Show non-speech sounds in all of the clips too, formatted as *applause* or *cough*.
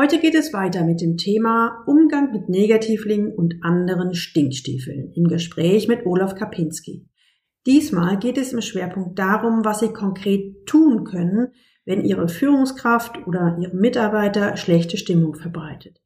Heute geht es weiter mit dem Thema Umgang mit Negativlingen und anderen Stinkstiefeln im Gespräch mit Olaf Kapinski. Diesmal geht es im Schwerpunkt darum, was Sie konkret tun können, wenn Ihre Führungskraft oder Ihre Mitarbeiter schlechte Stimmung verbreitet.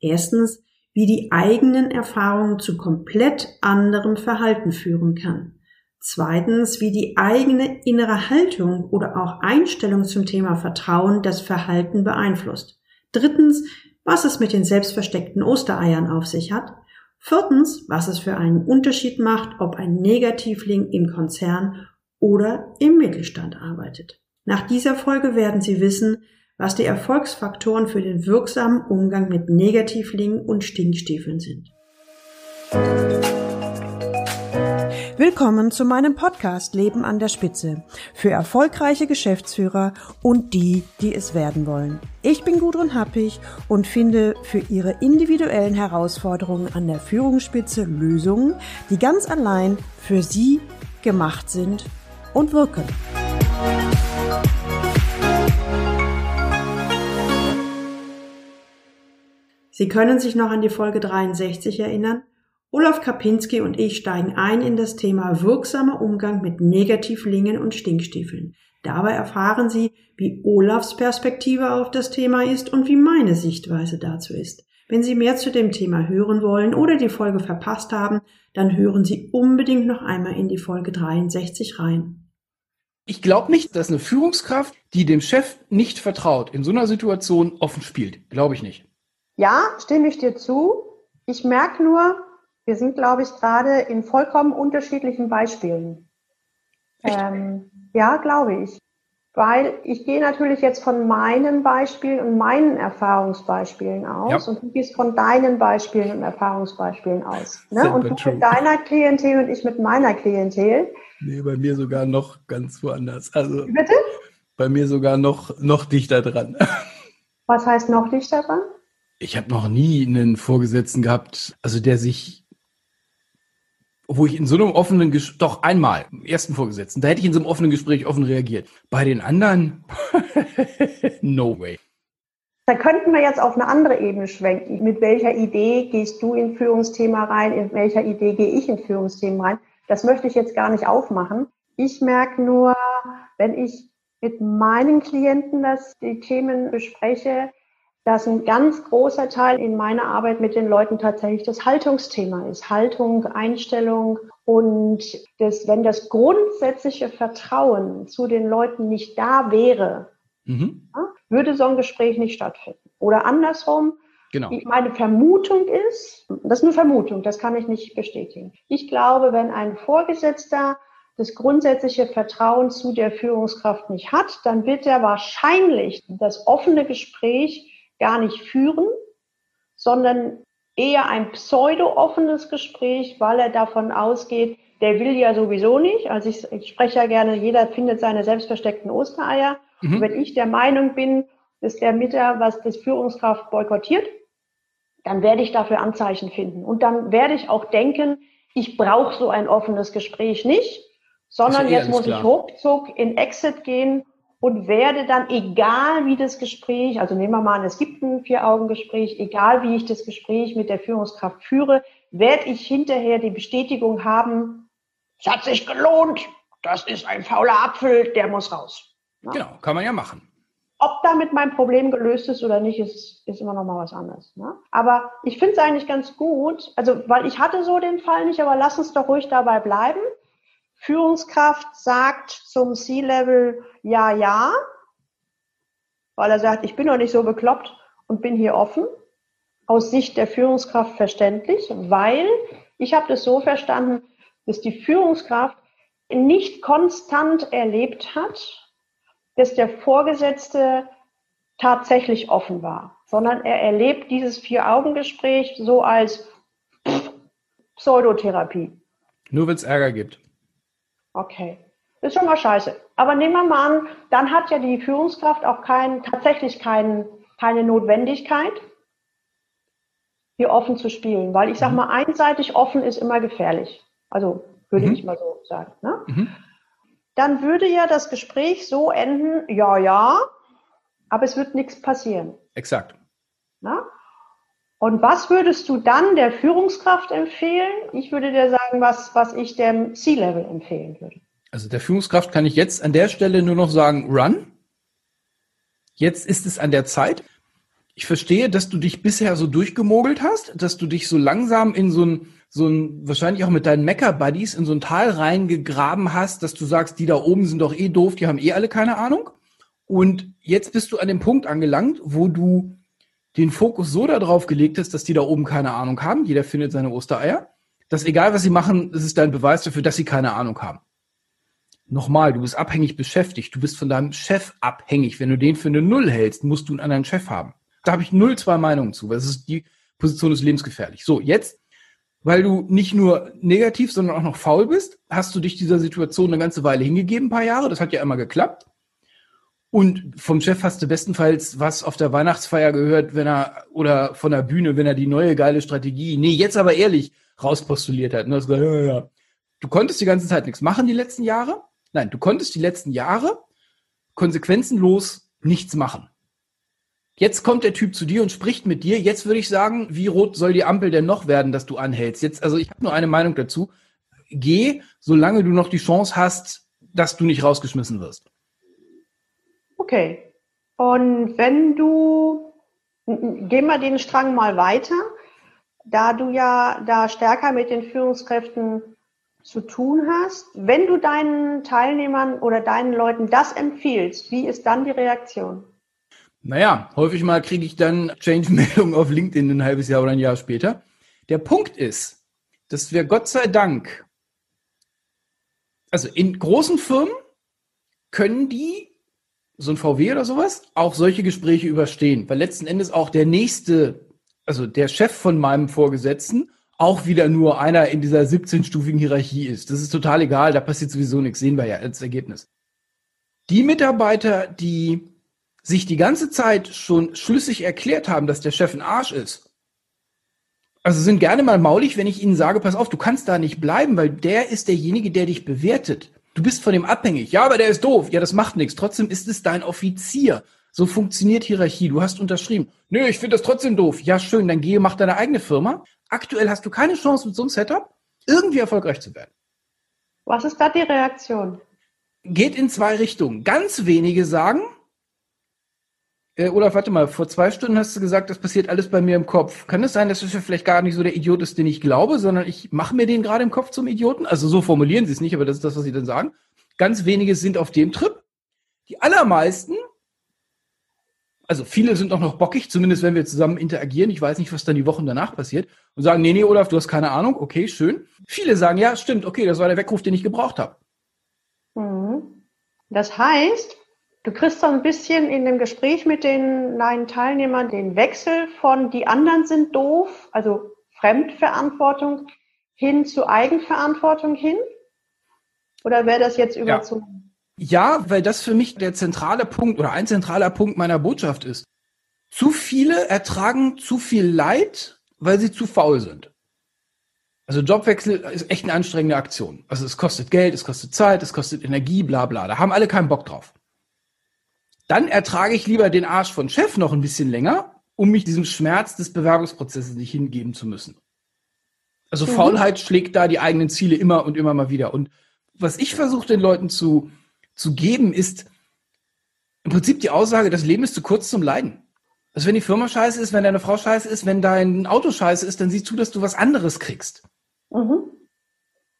Erstens, wie die eigenen Erfahrungen zu komplett anderem Verhalten führen kann. Zweitens, wie die eigene innere Haltung oder auch Einstellung zum Thema Vertrauen das Verhalten beeinflusst. Drittens, was es mit den selbstversteckten Ostereiern auf sich hat. Viertens, was es für einen Unterschied macht, ob ein Negativling im Konzern oder im Mittelstand arbeitet. Nach dieser Folge werden Sie wissen, was die Erfolgsfaktoren für den wirksamen Umgang mit Negativlingen und Stinkstiefeln sind. Willkommen zu meinem Podcast Leben an der Spitze für erfolgreiche Geschäftsführer und die, die es werden wollen. Ich bin Gudrun Happig und finde für Ihre individuellen Herausforderungen an der Führungsspitze Lösungen, die ganz allein für Sie gemacht sind und wirken. Sie können sich noch an die Folge 63 erinnern? Olaf Kapinski und ich steigen ein in das Thema wirksamer Umgang mit Negativlingen und Stinkstiefeln. Dabei erfahren Sie, wie Olafs Perspektive auf das Thema ist und wie meine Sichtweise dazu ist. Wenn Sie mehr zu dem Thema hören wollen oder die Folge verpasst haben, dann hören Sie unbedingt noch einmal in die Folge 63 rein. Ich glaube nicht, dass eine Führungskraft, die dem Chef nicht vertraut, in so einer Situation offen spielt. Glaube ich nicht. Ja, stimme ich dir zu. Ich merke nur, wir sind, glaube ich, gerade in vollkommen unterschiedlichen Beispielen. Ähm, ja, glaube ich. Weil ich gehe natürlich jetzt von meinen Beispielen und meinen Erfahrungsbeispielen aus ja. und du gehst von deinen Beispielen und Erfahrungsbeispielen aus. Ne? Und du true. mit deiner Klientel und ich mit meiner Klientel. Nee, bei mir sogar noch ganz woanders. Also Bitte? Bei mir sogar noch, noch dichter dran. Was heißt noch dichter dran? Ich habe noch nie einen Vorgesetzten gehabt, also der sich wo ich in so einem offenen Gespräch, doch einmal, im ersten Vorgesetzten, da hätte ich in so einem offenen Gespräch offen reagiert. Bei den anderen, *laughs* no way. Da könnten wir jetzt auf eine andere Ebene schwenken. Mit welcher Idee gehst du in Führungsthema rein? In welcher Idee gehe ich in Führungsthemen rein? Das möchte ich jetzt gar nicht aufmachen. Ich merke nur, wenn ich mit meinen Klienten das, die Themen bespreche, dass ein ganz großer Teil in meiner Arbeit mit den Leuten tatsächlich das Haltungsthema ist. Haltung, Einstellung und das, wenn das grundsätzliche Vertrauen zu den Leuten nicht da wäre, mhm. würde so ein Gespräch nicht stattfinden. Oder andersrum, Genau. Meine Vermutung ist, das ist eine Vermutung, das kann ich nicht bestätigen. Ich glaube, wenn ein Vorgesetzter das grundsätzliche Vertrauen zu der Führungskraft nicht hat, dann wird er wahrscheinlich das offene Gespräch gar nicht führen, sondern eher ein pseudo-offenes Gespräch, weil er davon ausgeht, der will ja sowieso nicht. Also ich, ich spreche ja gerne, jeder findet seine selbstversteckten Ostereier. Mhm. Und wenn ich der Meinung bin, dass der Mitter, was das Führungskraft boykottiert, dann werde ich dafür Anzeichen finden. Und dann werde ich auch denken, ich brauche so ein offenes Gespräch nicht, sondern jetzt muss klar. ich ruckzuck in Exit gehen und werde dann, egal wie das Gespräch, also nehmen wir mal an, es gibt ein Vier-Augen-Gespräch, egal wie ich das Gespräch mit der Führungskraft führe, werde ich hinterher die Bestätigung haben, es hat sich gelohnt, das ist ein fauler Apfel, der muss raus. Ja? Genau, kann man ja machen. Ob damit mein Problem gelöst ist oder nicht, ist, ist immer noch mal was anderes. Ne? Aber ich finde es eigentlich ganz gut, also weil ich hatte so den Fall nicht, aber lass uns doch ruhig dabei bleiben. Führungskraft sagt zum C-Level ja, ja, weil er sagt, ich bin noch nicht so bekloppt und bin hier offen. Aus Sicht der Führungskraft verständlich, weil ich habe das so verstanden, dass die Führungskraft nicht konstant erlebt hat, dass der Vorgesetzte tatsächlich offen war, sondern er erlebt dieses Vier-Augen-Gespräch so als Pseudotherapie. Nur wenn es Ärger gibt. Okay. Ist schon mal scheiße. Aber nehmen wir mal an, dann hat ja die Führungskraft auch kein, tatsächlich kein, keine Notwendigkeit, hier offen zu spielen. Weil ich sage mhm. mal, einseitig offen ist immer gefährlich. Also würde mhm. ich mal so sagen. Ne? Mhm. Dann würde ja das Gespräch so enden, ja, ja, aber es wird nichts passieren. Exakt. Na? Und was würdest du dann der Führungskraft empfehlen? Ich würde dir sagen, was, was ich dem C-Level empfehlen würde. Also der Führungskraft kann ich jetzt an der Stelle nur noch sagen, run. Jetzt ist es an der Zeit. Ich verstehe, dass du dich bisher so durchgemogelt hast, dass du dich so langsam in so ein, so ein, wahrscheinlich auch mit deinen Mecker-Buddies in so ein Tal reingegraben hast, dass du sagst, die da oben sind doch eh doof, die haben eh alle keine Ahnung. Und jetzt bist du an dem Punkt angelangt, wo du den Fokus so darauf gelegt hast, dass die da oben keine Ahnung haben. Jeder findet seine Ostereier. Dass egal, was sie machen, es ist dein Beweis dafür, dass sie keine Ahnung haben. Nochmal, du bist abhängig beschäftigt. Du bist von deinem Chef abhängig. Wenn du den für eine Null hältst, musst du einen anderen Chef haben. Da habe ich null zwei Meinungen zu, weil es ist die Position ist lebensgefährlich. So, jetzt, weil du nicht nur negativ, sondern auch noch faul bist, hast du dich dieser Situation eine ganze Weile hingegeben, ein paar Jahre. Das hat ja immer geklappt. Und vom Chef hast du bestenfalls was auf der Weihnachtsfeier gehört, wenn er, oder von der Bühne, wenn er die neue geile Strategie, nee, jetzt aber ehrlich, rauspostuliert hat. Und hast gesagt, ja, ja. Du konntest die ganze Zeit nichts machen die letzten Jahre. Nein, du konntest die letzten Jahre konsequenzenlos nichts machen. Jetzt kommt der Typ zu dir und spricht mit dir. Jetzt würde ich sagen, wie rot soll die Ampel denn noch werden, dass du anhältst? Jetzt, also ich habe nur eine Meinung dazu. Geh, solange du noch die Chance hast, dass du nicht rausgeschmissen wirst. Okay. Und wenn du, gehen wir den Strang mal weiter, da du ja da stärker mit den Führungskräften zu tun hast, wenn du deinen Teilnehmern oder deinen Leuten das empfiehlst, wie ist dann die Reaktion? Naja, häufig mal kriege ich dann Change-Meldungen auf LinkedIn ein halbes Jahr oder ein Jahr später. Der Punkt ist, dass wir Gott sei Dank, also in großen Firmen können die so ein VW oder sowas, auch solche Gespräche überstehen. Weil letzten Endes auch der nächste, also der Chef von meinem Vorgesetzten, auch wieder nur einer in dieser 17-stufigen Hierarchie ist. Das ist total egal, da passiert sowieso nichts, sehen wir ja als Ergebnis. Die Mitarbeiter, die sich die ganze Zeit schon schlüssig erklärt haben, dass der Chef ein Arsch ist, also sind gerne mal maulig, wenn ich ihnen sage, pass auf, du kannst da nicht bleiben, weil der ist derjenige, der dich bewertet. Du bist von dem abhängig. Ja, aber der ist doof. Ja, das macht nichts. Trotzdem ist es dein Offizier. So funktioniert Hierarchie. Du hast unterschrieben. Nö, ich finde das trotzdem doof. Ja, schön, dann gehe, mach deine eigene Firma. Aktuell hast du keine Chance mit so einem Setup irgendwie erfolgreich zu werden. Was ist da die Reaktion? Geht in zwei Richtungen. Ganz wenige sagen, äh, Olaf, warte mal, vor zwei Stunden hast du gesagt, das passiert alles bei mir im Kopf. Kann es sein, dass du vielleicht gar nicht so der Idiot ist, den ich glaube, sondern ich mache mir den gerade im Kopf zum Idioten? Also so formulieren sie es nicht, aber das ist das, was sie dann sagen. Ganz wenige sind auf dem Trip. Die allermeisten, also viele sind auch noch bockig, zumindest wenn wir zusammen interagieren. Ich weiß nicht, was dann die Wochen danach passiert. Und sagen, nee, nee, Olaf, du hast keine Ahnung. Okay, schön. Viele sagen, ja, stimmt, okay, das war der Weckruf, den ich gebraucht habe. Mhm. Das heißt, Du kriegst so ein bisschen in dem Gespräch mit den neuen Teilnehmern den Wechsel von die anderen sind doof, also Fremdverantwortung hin zu Eigenverantwortung hin? Oder wäre das jetzt überzogen? Ja. ja, weil das für mich der zentrale Punkt oder ein zentraler Punkt meiner Botschaft ist. Zu viele ertragen zu viel Leid, weil sie zu faul sind. Also Jobwechsel ist echt eine anstrengende Aktion. Also es kostet Geld, es kostet Zeit, es kostet Energie, bla bla. Da haben alle keinen Bock drauf dann ertrage ich lieber den Arsch von Chef noch ein bisschen länger, um mich diesem Schmerz des Bewerbungsprozesses nicht hingeben zu müssen. Also mhm. Faulheit schlägt da die eigenen Ziele immer und immer mal wieder. Und was ich versuche den Leuten zu, zu geben, ist im Prinzip die Aussage, das Leben ist zu kurz zum Leiden. Also wenn die Firma scheiße ist, wenn deine Frau scheiße ist, wenn dein Auto scheiße ist, dann sieh zu, dass du was anderes kriegst. Mhm.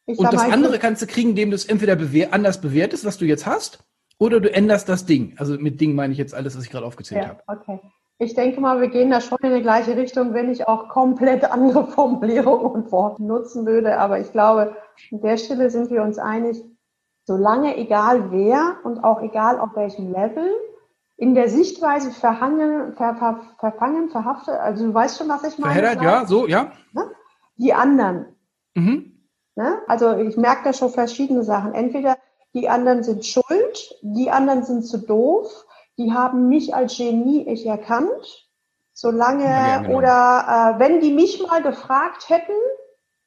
Und das andere kannst du kriegen, indem du es entweder bewehr anders bewertest, was du jetzt hast, oder du änderst das Ding. Also mit Ding meine ich jetzt alles, was ich gerade aufgezählt ja, habe. Okay. Ich denke mal, wir gehen da schon in die gleiche Richtung, wenn ich auch komplett *laughs* andere Formulierungen und Worte nutzen würde. Aber ich glaube, an der Stelle sind wir uns einig, solange egal wer und auch egal auf welchem Level, in der Sichtweise verhangen, ver, ver, verfangen, verhaftet, also du weißt schon, was ich meine. Verheddert, ja, so, ja. Ne? Die anderen. Mhm. Ne? Also ich merke da schon verschiedene Sachen. Entweder die anderen sind schuld, die anderen sind zu doof, die haben mich als Genie nicht erkannt. Solange ja, genau. oder äh, wenn die mich mal gefragt hätten,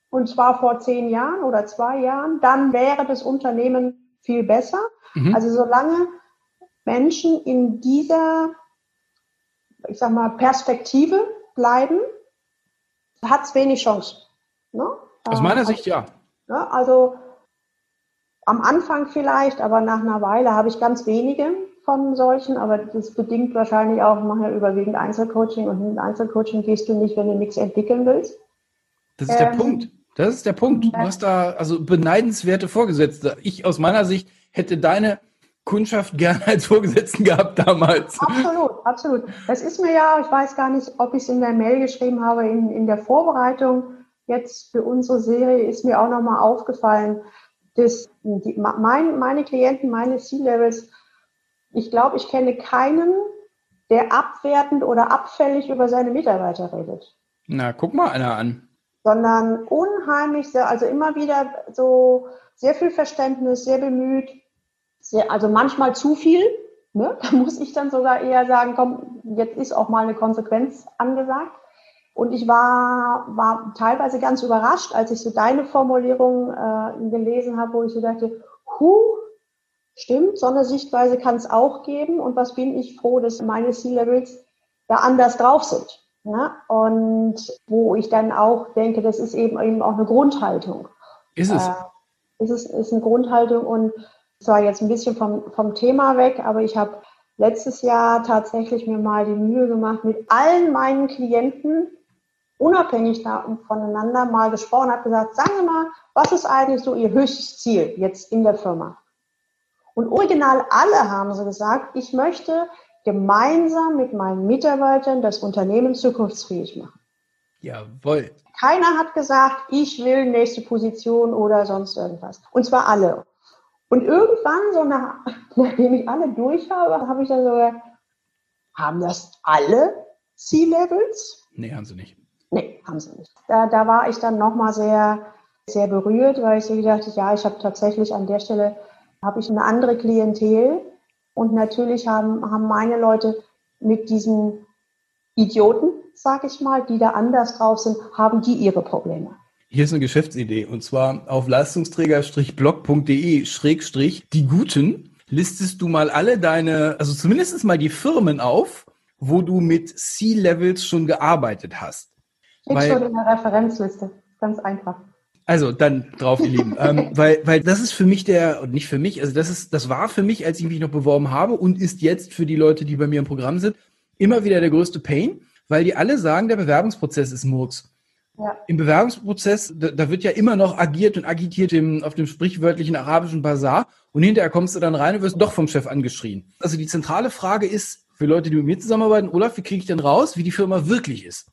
und zwar vor zehn Jahren oder zwei Jahren, dann wäre das Unternehmen viel besser. Mhm. Also solange Menschen in dieser ich sag mal, Perspektive bleiben, hat es wenig Chance. Ne? Aus meiner Sicht ja. Ne? Also am Anfang vielleicht, aber nach einer Weile habe ich ganz wenige von solchen, aber das bedingt wahrscheinlich auch, manchmal überwiegend Einzelcoaching und in Einzelcoaching gehst du nicht, wenn du nichts entwickeln willst. Das ist ähm, der Punkt. Das ist der Punkt. Du hast da also beneidenswerte Vorgesetzte. Ich aus meiner Sicht hätte deine Kundschaft gerne als Vorgesetzten gehabt damals. Absolut, absolut. Das ist mir ja, ich weiß gar nicht, ob ich es in der Mail geschrieben habe, in, in der Vorbereitung jetzt für unsere Serie ist mir auch nochmal aufgefallen, dass die, mein, meine Klienten, meine C-Levels, ich glaube, ich kenne keinen, der abwertend oder abfällig über seine Mitarbeiter redet. Na, guck mal einer an. Sondern unheimlich, also immer wieder so sehr viel Verständnis, sehr bemüht, sehr, also manchmal zu viel. Ne? *laughs* Da muss ich dann sogar eher sagen, komm, jetzt ist auch mal eine Konsequenz angesagt. Und ich war, war teilweise ganz überrascht, als ich so deine Formulierung äh, gelesen habe, wo ich so dachte, huh, stimmt, so eine Sichtweise kann es auch geben. Und was bin ich froh, dass meine C-Levels da anders drauf sind. Ne? Und wo ich dann auch denke, das ist eben, eben auch eine Grundhaltung. Ist es? Äh, ist es ist eine Grundhaltung und zwar jetzt ein bisschen vom, vom Thema weg, aber ich habe letztes Jahr tatsächlich mir mal die Mühe gemacht, mit allen meinen Klienten unabhängig voneinander mal gesprochen, habe gesagt, sagen Sie mal, was ist eigentlich so Ihr höchstes Ziel jetzt in der Firma? Und original alle haben sie gesagt, ich möchte gemeinsam mit meinen Mitarbeitern das Unternehmen zukunftsfähig machen. Jawohl. Keiner hat gesagt, ich will nächste Position oder sonst irgendwas. Und zwar alle. Und irgendwann, so nach, *laughs* nachdem ich alle durch habe, habe ich dann so gesagt, haben das alle C-Levels? Nee, haben sie nicht. Nee, haben sie nicht. Da, da war ich dann nochmal sehr, sehr berührt, weil ich so gedacht habe, ja, ich habe tatsächlich an der Stelle, habe ich eine andere Klientel und natürlich haben, haben meine Leute mit diesen Idioten, sag ich mal, die da anders drauf sind, haben die ihre Probleme. Hier ist eine Geschäftsidee und zwar auf leistungsträger-blog.de schrägstrich die Guten listest du mal alle deine, also zumindest mal die Firmen auf, wo du mit C-Levels schon gearbeitet hast. Schon in der Referenzliste. Ganz einfach. Also dann drauf, ihr Lieben, *laughs* ähm, weil weil das ist für mich der und nicht für mich, also das ist das war für mich, als ich mich noch beworben habe und ist jetzt für die Leute, die bei mir im Programm sind, immer wieder der größte Pain, weil die alle sagen, der Bewerbungsprozess ist Murks. Ja. Im Bewerbungsprozess, da, da, wird ja immer noch agiert und agitiert im, auf dem sprichwörtlichen arabischen Bazar und hinterher kommst du dann rein und wirst doch vom Chef angeschrien. Also die zentrale Frage ist für Leute, die mit mir zusammenarbeiten, Olaf, wie kriege ich denn raus, wie die Firma wirklich ist?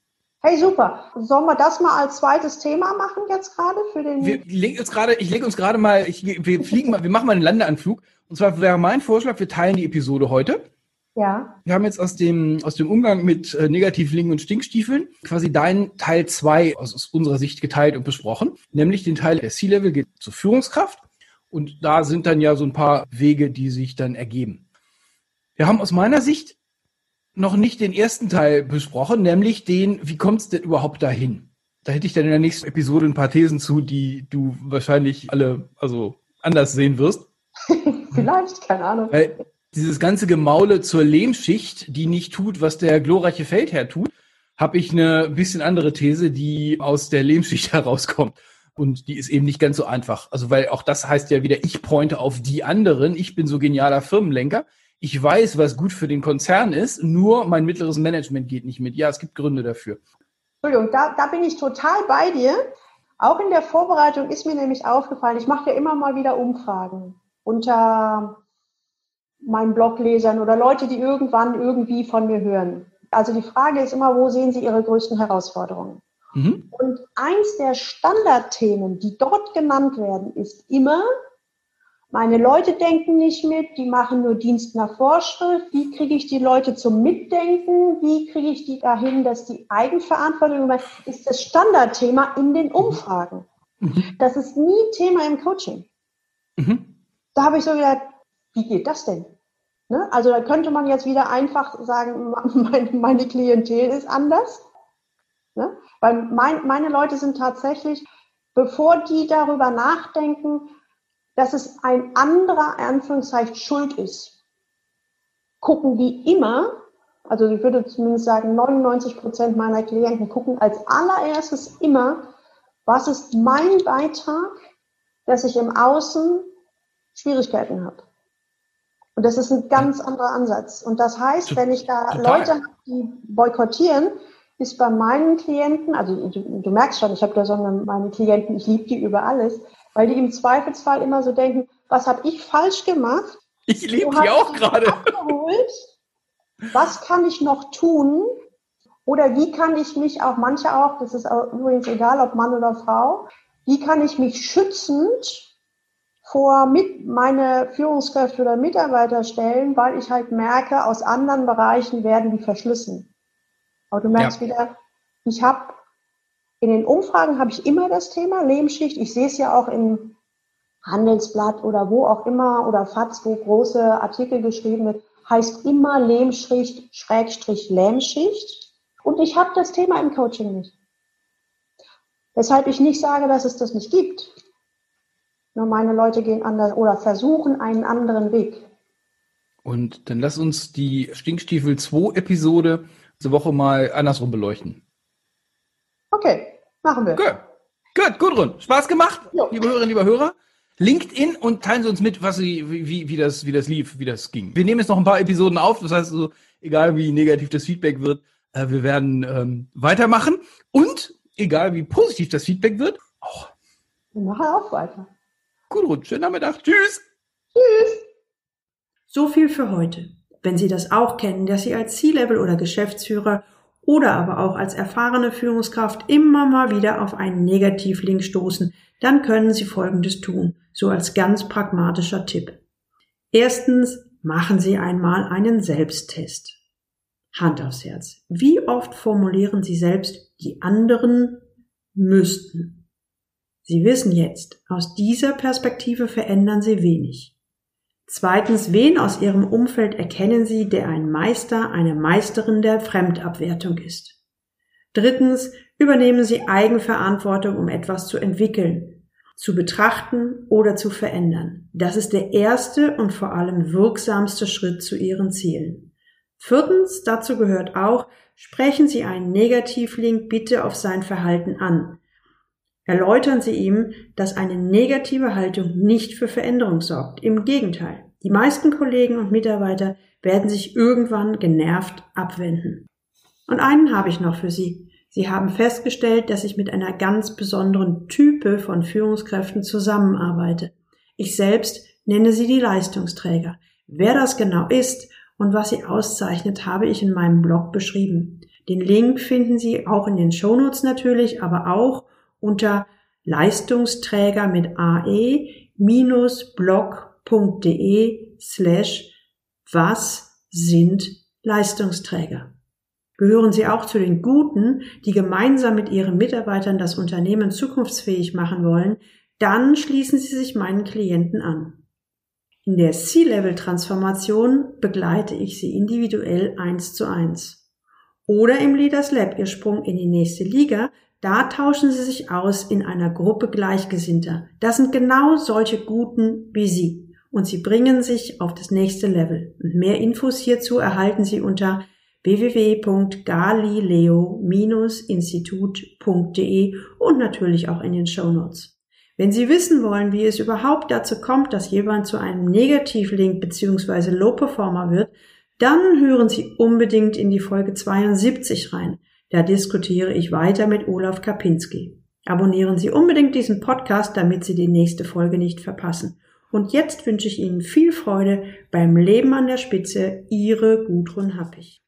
Hey, super. Sollen wir das mal als zweites Thema machen jetzt gerade für den? Wir legen uns gerade, ich lege uns gerade mal, ich, wir fliegen mal, wir machen mal einen Landeanflug. Und zwar wäre mein Vorschlag, wir teilen die Episode heute. Ja. Wir haben jetzt aus dem, aus dem Umgang mit äh, Negativlingen und Stinkstiefeln quasi deinen Teil zwei aus, aus unserer Sicht geteilt und besprochen. Nämlich den Teil der C-Level geht zur Führungskraft. Und da sind dann ja so ein paar Wege, die sich dann ergeben. Wir haben aus meiner Sicht noch nicht den ersten Teil besprochen, nämlich den, wie kommt es denn überhaupt dahin? Da hätte ich dann in der nächsten Episode ein paar Thesen zu, die du wahrscheinlich alle also anders sehen wirst. *laughs* Vielleicht, keine Ahnung. Weil dieses ganze Gemaule zur Lehmschicht, die nicht tut, was der glorreiche Feldherr tut, habe ich eine bisschen andere These, die aus der Lehmschicht *laughs* herauskommt. Und die ist eben nicht ganz so einfach. Also, weil auch das heißt ja wieder, ich pointe auf die anderen. Ich bin so genialer Firmenlenker. Ich weiß, was gut für den Konzern ist, nur mein mittleres Management geht nicht mit. Ja, es gibt Gründe dafür. Entschuldigung, da, da bin ich total bei dir. Auch in der Vorbereitung ist mir nämlich aufgefallen, ich mache ja immer mal wieder Umfragen unter meinen Bloglesern oder Leute, die irgendwann irgendwie von mir hören. Also die Frage ist immer, wo sehen Sie Ihre größten Herausforderungen? Mhm. Und eins der Standardthemen, die dort genannt werden, ist immer, meine Leute denken nicht mit, die machen nur Dienst nach Vorschrift. Wie kriege ich die Leute zum Mitdenken? Wie kriege ich die dahin, dass die Eigenverantwortung ist das Standardthema in den Umfragen. Mhm. Das ist nie Thema im Coaching. Mhm. Da habe ich so gedacht, wie geht das denn? Ne? Also da könnte man jetzt wieder einfach sagen, *laughs* meine Klientel ist anders. Ne? Weil mein, meine Leute sind tatsächlich, bevor die darüber nachdenken, dass es ein anderer Anführungszeichen Schuld ist, gucken die immer, Also ich würde zumindest sagen, 99 Prozent meiner Klienten gucken als allererstes immer, was ist mein Beitrag, dass ich im Außen Schwierigkeiten habe. Und das ist ein ganz anderer Ansatz. Und das heißt, wenn ich da Total. Leute habe, die boykottieren, ist bei meinen Klienten, also du, du merkst schon, ich habe da so eine, meine Klienten, ich liebe die über alles, weil die im Zweifelsfall immer so denken, was habe ich falsch gemacht? Ich liebe die auch gerade. Was kann ich noch tun? Oder wie kann ich mich auch, manche auch, das ist übrigens egal, ob Mann oder Frau, wie kann ich mich schützend vor mit meine Führungskräfte oder Mitarbeiter stellen, weil ich halt merke, aus anderen Bereichen werden die verschlissen. Aber du merkst ja. wieder, ich habe in den Umfragen habe ich immer das Thema Lebensschicht. Ich sehe es ja auch im Handelsblatt oder wo auch immer oder FATS, wo große Artikel geschrieben wird, heißt immer Lehmschicht, Schrägstrich Lähmschicht. Und ich habe das Thema im Coaching nicht. Weshalb ich nicht sage, dass es das nicht gibt. Nur meine Leute gehen anders oder versuchen einen anderen Weg. Und dann lass uns die Stinkstiefel 2 Episode diese Woche mal andersrum beleuchten. Okay, machen wir. Gut. Gut, Gudrun, Spaß gemacht, jo. liebe Hörerinnen, liebe Hörer. LinkedIn und teilen Sie uns mit, was Sie, wie, wie, das, wie das lief, wie das ging. Wir nehmen jetzt noch ein paar Episoden auf, das heißt, so, egal wie negativ das Feedback wird, äh, wir werden ähm, weitermachen und egal wie positiv das Feedback wird, auch. Wir machen auch weiter. Gudrun, schönen Nachmittag. Tschüss. Tschüss. So viel für heute. Wenn Sie das auch kennen, dass Sie als C-Level oder Geschäftsführer oder aber auch als erfahrene Führungskraft immer mal wieder auf einen Negativlink stoßen, dann können Sie Folgendes tun, so als ganz pragmatischer Tipp. Erstens, machen Sie einmal einen Selbsttest. Hand aufs Herz. Wie oft formulieren Sie selbst, die anderen müssten? Sie wissen jetzt, aus dieser Perspektive verändern Sie wenig. Zweitens, wen aus Ihrem Umfeld erkennen Sie, der ein Meister, eine Meisterin der Fremdabwertung ist? Drittens, übernehmen Sie Eigenverantwortung, um etwas zu entwickeln, zu betrachten oder zu verändern. Das ist der erste und vor allem wirksamste Schritt zu Ihren Zielen. Viertens, dazu gehört auch, sprechen Sie einen Negativlink bitte auf sein Verhalten an. Erläutern Sie ihm, dass eine negative Haltung nicht für Veränderung sorgt. Im Gegenteil, die meisten Kollegen und Mitarbeiter werden sich irgendwann genervt abwenden. Und einen habe ich noch für Sie. Sie haben festgestellt, dass ich mit einer ganz besonderen Type von Führungskräften zusammenarbeite. Ich selbst nenne sie die Leistungsträger. Wer das genau ist und was sie auszeichnet, habe ich in meinem Blog beschrieben. Den Link finden Sie auch in den Shownotes natürlich, aber auch unter Leistungsträger mit ae-blog.de slash was sind Leistungsträger. Gehören Sie auch zu den Guten, die gemeinsam mit Ihren Mitarbeitern das Unternehmen zukunftsfähig machen wollen, dann schließen Sie sich meinen Klienten an. In der C-Level-Transformation begleite ich Sie individuell eins zu eins. Oder im Leaders Lab Ihr Sprung in die nächste Liga da tauschen sie sich aus in einer Gruppe Gleichgesinnter. Das sind genau solche Guten wie Sie. Und sie bringen sich auf das nächste Level. Und mehr Infos hierzu erhalten Sie unter www.galileo-institut.de und natürlich auch in den Show Notes. Wenn Sie wissen wollen, wie es überhaupt dazu kommt, dass jemand zu einem Negativlink bzw. Low Performer wird, dann hören Sie unbedingt in die Folge 72 rein. Da diskutiere ich weiter mit Olaf Kapinski. Abonnieren Sie unbedingt diesen Podcast, damit Sie die nächste Folge nicht verpassen. Und jetzt wünsche ich Ihnen viel Freude beim Leben an der Spitze. Ihre Gudrun Happig.